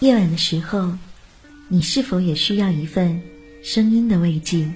夜晚的时候，你是否也需要一份声音的慰藉？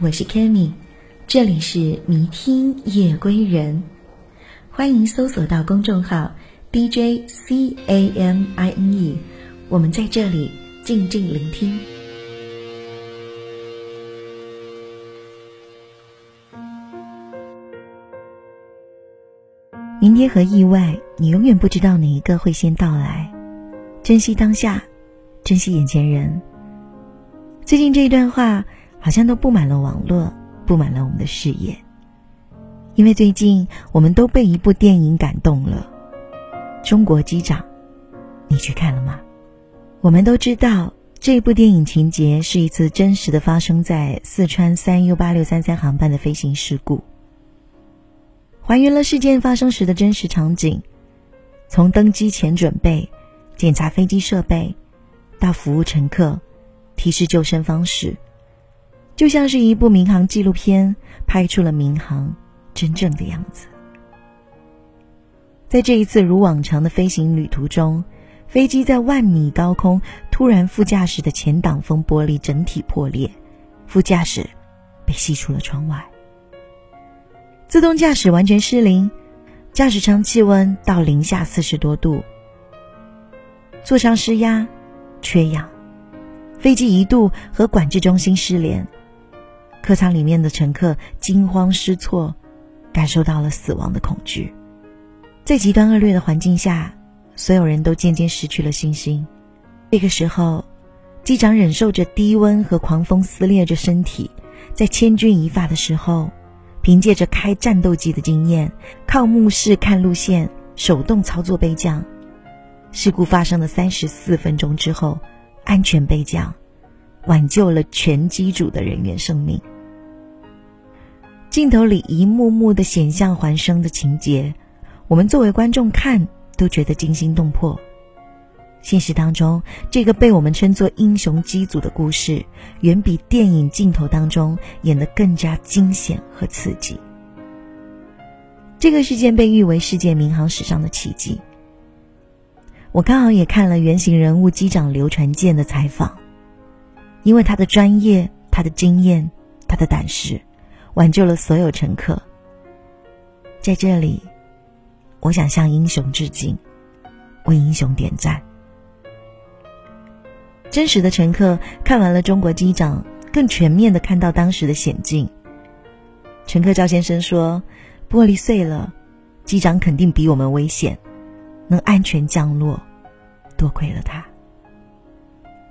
我是 c a m i 这里是迷听夜归人，欢迎搜索到公众号 DJ C A M I N E，我们在这里静静聆听。明天和意外，你永远不知道哪一个会先到来。珍惜当下，珍惜眼前人。最近这一段话好像都布满了网络，布满了我们的视野。因为最近我们都被一部电影感动了，《中国机长》，你去看了吗？我们都知道，这部电影情节是一次真实的发生在四川三 U 八六三三航班的飞行事故，还原了事件发生时的真实场景，从登机前准备。检查飞机设备，到服务乘客，提示救生方式，就像是一部民航纪录片，拍出了民航真正的样子。在这一次如往常的飞行旅途中，飞机在万米高空突然，副驾驶的前挡风玻璃整体破裂，副驾驶被吸出了窗外。自动驾驶完全失灵，驾驶舱气温到零下四十多度。座舱失压，缺氧，飞机一度和管制中心失联，客舱里面的乘客惊慌失措，感受到了死亡的恐惧，在极端恶劣的环境下，所有人都渐渐失去了信心。这个时候，机长忍受着低温和狂风撕裂着身体，在千钧一发的时候，凭借着开战斗机的经验，靠目视看路线，手动操作备降。事故发生的三十四分钟之后，安全备降，挽救了全机组的人员生命。镜头里一幕幕的险象环生的情节，我们作为观众看都觉得惊心动魄。现实当中，这个被我们称作“英雄机组”的故事，远比电影镜头当中演的更加惊险和刺激。这个事件被誉为世界民航史上的奇迹。我刚好也看了原型人物机长刘传健的采访，因为他的专业、他的经验、他的胆识，挽救了所有乘客。在这里，我想向英雄致敬，为英雄点赞。真实的乘客看完了中国机长，更全面的看到当时的险境。乘客赵先生说：“玻璃碎了，机长肯定比我们危险。”能安全降落，多亏了他。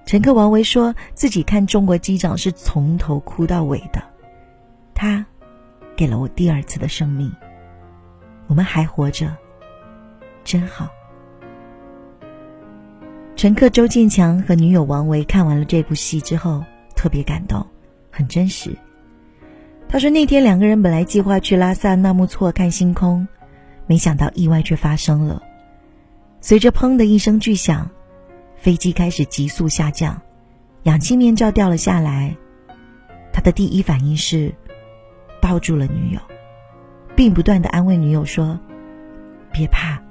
乘客王维说自己看中国机长是从头哭到尾的，他给了我第二次的生命，我们还活着，真好。乘客周建强和女友王维看完了这部戏之后，特别感动，很真实。他说那天两个人本来计划去拉萨纳木错看星空，没想到意外却发生了。随着“砰”的一声巨响，飞机开始急速下降，氧气面罩掉了下来。他的第一反应是抱住了女友，并不断的安慰女友说：“别怕，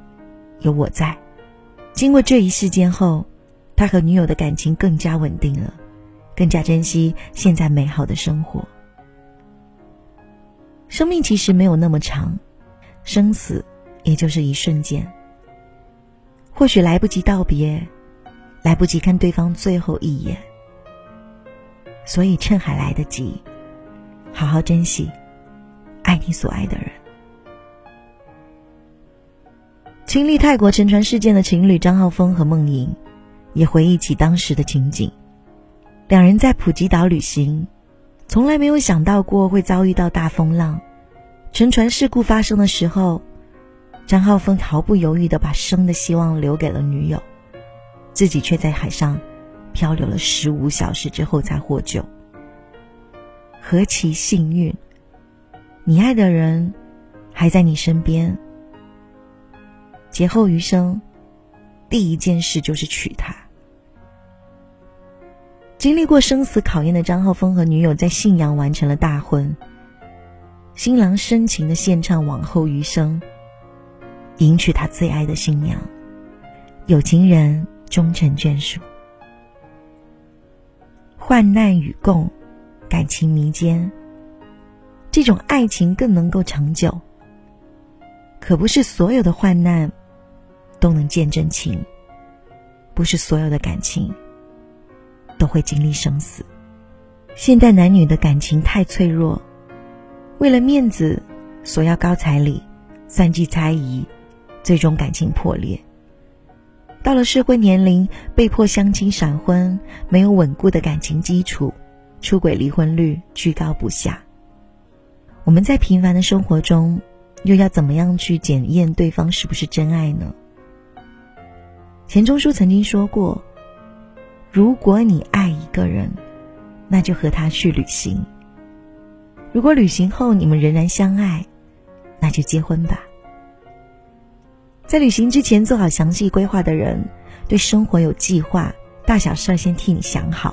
有我在。”经过这一事件后，他和女友的感情更加稳定了，更加珍惜现在美好的生活。生命其实没有那么长，生死也就是一瞬间。或许来不及道别，来不及看对方最后一眼，所以趁还来得及，好好珍惜爱你所爱的人。经历泰国沉船事件的情侣张浩峰和梦莹，也回忆起当时的情景。两人在普吉岛旅行，从来没有想到过会遭遇到大风浪，沉船事故发生的时候。张浩峰毫不犹豫的把生的希望留给了女友，自己却在海上漂流了十五小时之后才获救。何其幸运！你爱的人还在你身边。劫后余生，第一件事就是娶她。经历过生死考验的张浩峰和女友在信阳完成了大婚。新郎深情的献唱《往后余生》。迎娶他最爱的新娘，有情人终成眷属，患难与共，感情弥坚。这种爱情更能够长久。可不是所有的患难都能见真情，不是所有的感情都会经历生死。现代男女的感情太脆弱，为了面子索要高彩礼，算计猜疑。最终感情破裂。到了适婚年龄，被迫相亲闪婚，没有稳固的感情基础，出轨离婚率居高不下。我们在平凡的生活中，又要怎么样去检验对方是不是真爱呢？钱钟书曾经说过：“如果你爱一个人，那就和他去旅行。如果旅行后你们仍然相爱，那就结婚吧。”在旅行之前做好详细规划的人，对生活有计划，大小事儿先替你想好。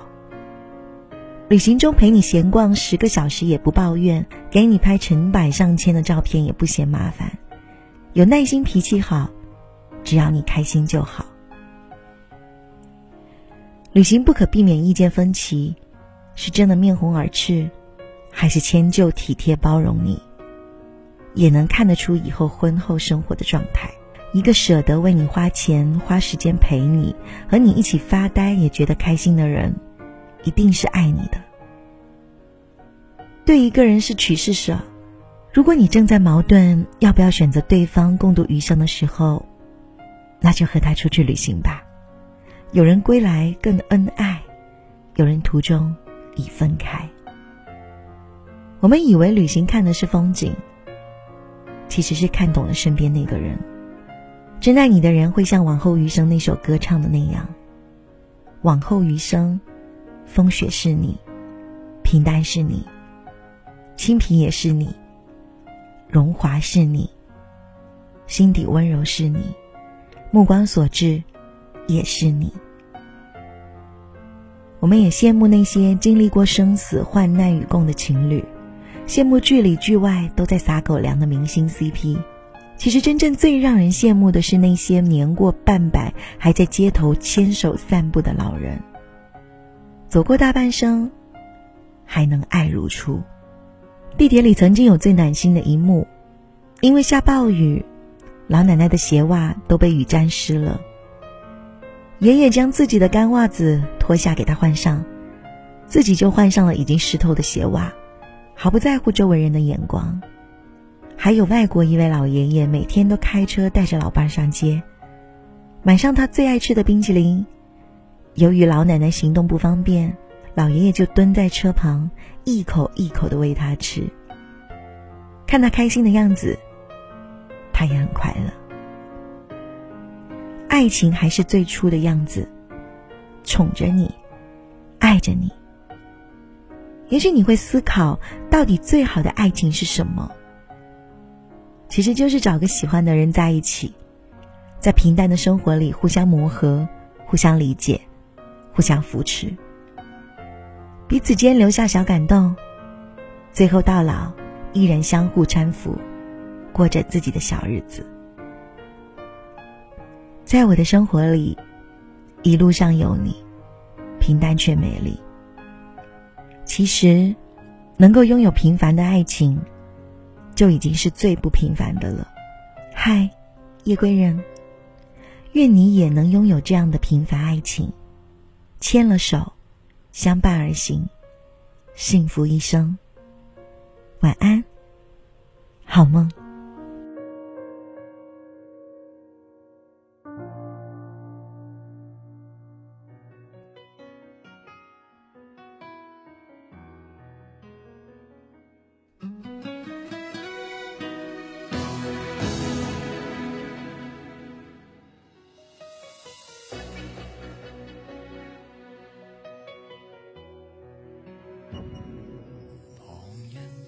旅行中陪你闲逛十个小时也不抱怨，给你拍成百上千的照片也不嫌麻烦，有耐心，脾气好，只要你开心就好。旅行不可避免意见分歧，是真的面红耳赤，还是迁就体贴包容你，也能看得出以后婚后生活的状态。一个舍得为你花钱、花时间陪你、和你一起发呆也觉得开心的人，一定是爱你的。对一个人是取舍。如果你正在矛盾要不要选择对方共度余生的时候，那就和他出去旅行吧。有人归来更恩爱，有人途中已分开。我们以为旅行看的是风景，其实是看懂了身边那个人。真爱你的人会像《往后余生》那首歌唱的那样，《往后余生，风雪是你，平淡是你，清贫也是你，荣华是你，心底温柔是你，目光所至也是你》。我们也羡慕那些经历过生死患难与共的情侣，羡慕剧里剧外都在撒狗粮的明星 CP。其实，真正最让人羡慕的是那些年过半百还在街头牵手散步的老人。走过大半生，还能爱如初。地铁里曾经有最暖心的一幕，因为下暴雨，老奶奶的鞋袜都被雨沾湿了。爷爷将自己的干袜子脱下给她换上，自己就换上了已经湿透的鞋袜，毫不在乎周围人的眼光。还有外国一位老爷爷，每天都开车带着老伴上街，买上他最爱吃的冰淇淋。由于老奶奶行动不方便，老爷爷就蹲在车旁，一口一口的喂他吃。看他开心的样子，他也很快乐。爱情还是最初的样子，宠着你，爱着你。也许你会思考，到底最好的爱情是什么？其实就是找个喜欢的人在一起，在平淡的生活里互相磨合、互相理解、互相扶持，彼此间留下小感动，最后到老依然相互搀扶，过着自己的小日子。在我的生活里，一路上有你，平淡却美丽。其实，能够拥有平凡的爱情。就已经是最不平凡的了。嗨，夜归人，愿你也能拥有这样的平凡爱情，牵了手，相伴而行，幸福一生。晚安，好梦。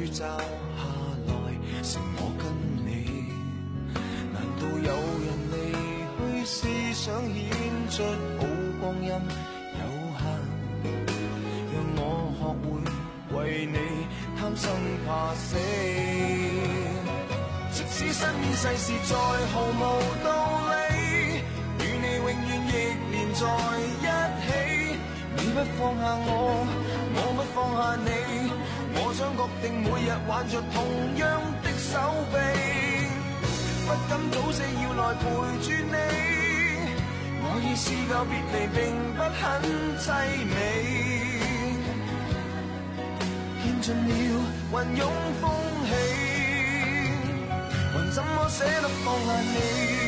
宇罩下来，剩我跟你。难道有人离去是想显出好光阴有限？让我学会为你贪生怕死。即使身边世事再毫无道理，与你永远亦连在一起。你不放下我，我不放下你。我想确定每日挽着同样的手臂，不敢早死要来陪住你。我已试够别离并不很凄美，见尽了云涌风起，还怎么舍得放下你？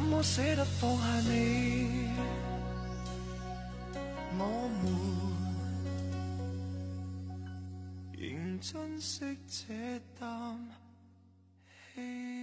怎么舍得放下你？我们仍珍惜这啖气。